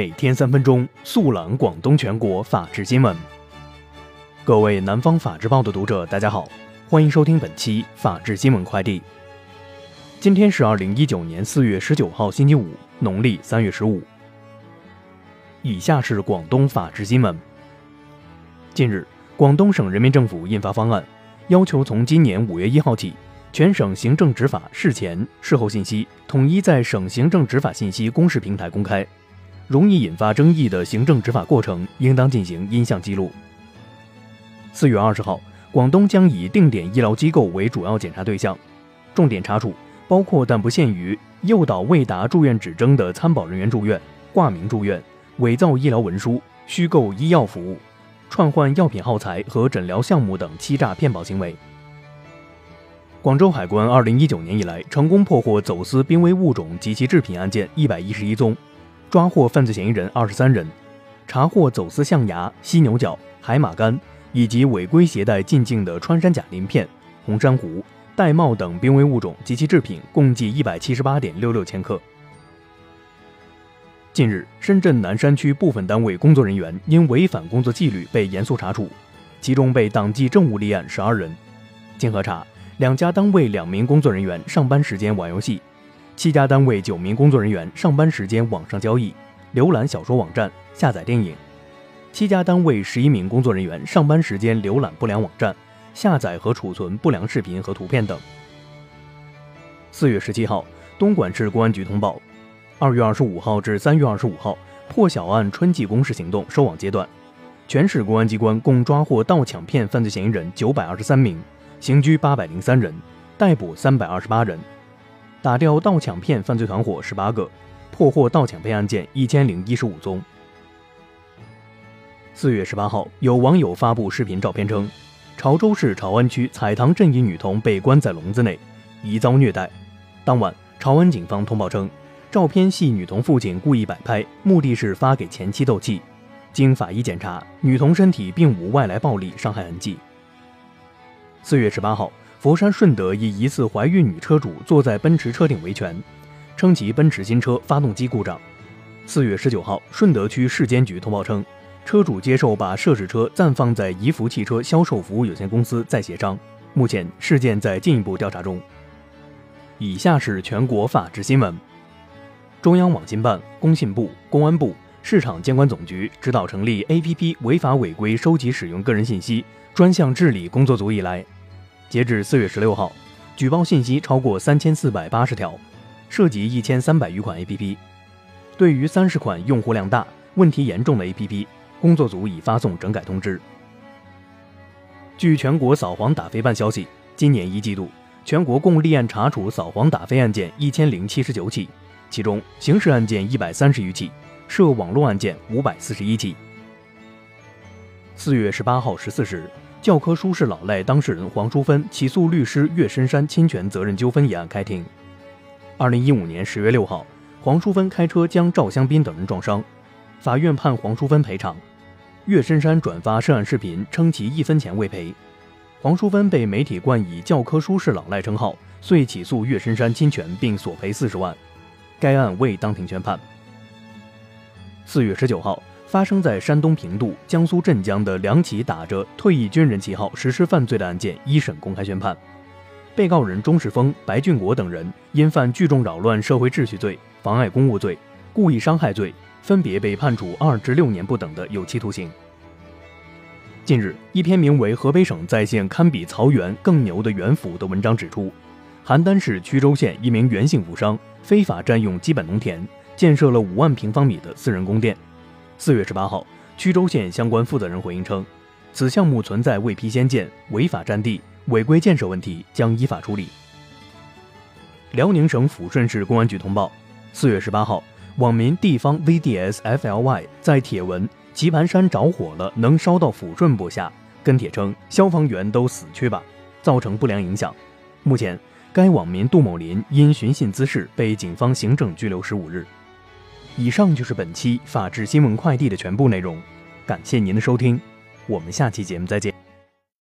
每天三分钟速览广东全国法治新闻。各位南方法制报的读者，大家好，欢迎收听本期法治新闻快递。今天是二零一九年四月十九号，星期五，农历三月十五。以下是广东法治新闻。近日，广东省人民政府印发方案，要求从今年五月一号起。全省行政执法事前、事后信息统一在省行政执法信息公示平台公开，容易引发争议的行政执法过程应当进行音像记录。四月二十号，广东将以定点医疗机构为主要检查对象，重点查处包括但不限于诱导未达住院指征的参保人员住院、挂名住院、伪造医疗文书、虚构医药服务、串换药品耗材和诊疗项目等欺诈骗保行为。广州海关二零一九年以来，成功破获走私濒危物种及其制品案件一百一十一宗，抓获犯罪嫌疑人二十三人，查获走私象牙、犀牛角、海马干以及违规携带进境的穿山甲鳞片、红珊瑚、玳瑁等濒危物种及其制品共计一百七十八点六六千克。近日，深圳南山区部分单位工作人员因违反工作纪律被严肃查处，其中被党纪政务立案十二人。经核查。两家单位两名工作人员上班时间玩游戏，七家单位九名工作人员上班时间网上交易、浏览小说网站、下载电影；七家单位十一名工作人员上班时间浏览不良网站、下载和储存不良视频和图片等。四月十七号，东莞市公安局通报，二月二十五号至三月二十五号破晓案春季攻势行动收网阶段，全市公安机关共抓获盗抢骗犯罪嫌疑人九百二十三名。刑拘八百零三人，逮捕三百二十八人，打掉盗抢骗犯罪团伙十八个，破获盗抢骗案件一千零一十五宗。四月十八号，有网友发布视频照片称，潮州市潮安区彩塘镇一女童被关在笼子内，疑遭虐待。当晚，潮安警方通报称，照片系女童父亲故意摆拍，目的是发给前妻斗气。经法医检查，女童身体并无外来暴力伤害痕迹。四月十八号，佛山顺德一疑似怀孕女车主坐在奔驰车顶维权，称其奔驰新车发动机故障。四月十九号，顺德区市监局通报称，车主接受把涉事车暂放在怡福汽车销售服务有限公司再协商，目前事件在进一步调查中。以下是全国法制新闻：中央网信办、工信部、公安部、市场监管总局指导成立 APP 违法违规收集使用个人信息。专项治理工作组以来，截至四月十六号，举报信息超过三千四百八十条，涉及一千三百余款 APP。对于三十款用户量大、问题严重的 APP，工作组已发送整改通知。据全国扫黄打非办消息，今年一季度，全国共立案查处扫黄打非案件一千零七十九起，其中刑事案件一百三十余起，涉网络案件五百四十一起。四月十八号十四时，教科书是老赖当事人黄淑芬起诉律师岳深山侵权责任纠纷一案开庭。二零一五年十月六号，黄淑芬开车将赵香斌等人撞伤，法院判黄淑芬赔偿。岳深山转发涉案视频，称其一分钱未赔。黄淑芬被媒体冠以教科书是老赖称号，遂起诉岳深山侵权并索赔四十万。该案未当庭宣判。四月十九号。发生在山东平度、江苏镇江的两起打着退役军人旗号实施犯罪的案件，一审公开宣判，被告人钟世峰、白俊国等人因犯聚众扰乱社会秩序罪、妨碍公务罪、故意伤害罪，分别被判处二至六年不等的有期徒刑。近日，一篇名为《河北省在线堪比曹原更牛的原府》的文章指出，邯郸市曲周县一名袁姓富商非法占用基本农田，建设了五万平方米的私人宫殿。四月十八号，曲周县相关负责人回应称，此项目存在未批先建、违法占地、违规建设问题，将依法处理。辽宁省抚顺市公安局通报，四月十八号，网民地方 VDSFLY 在帖文“棋盘山着火了，能烧到抚顺不下”跟帖称消防员都死去吧，造成不良影响。目前，该网民杜某林因寻衅滋事被警方行政拘留十五日。以上就是本期法治新闻快递的全部内容，感谢您的收听，我们下期节目再见。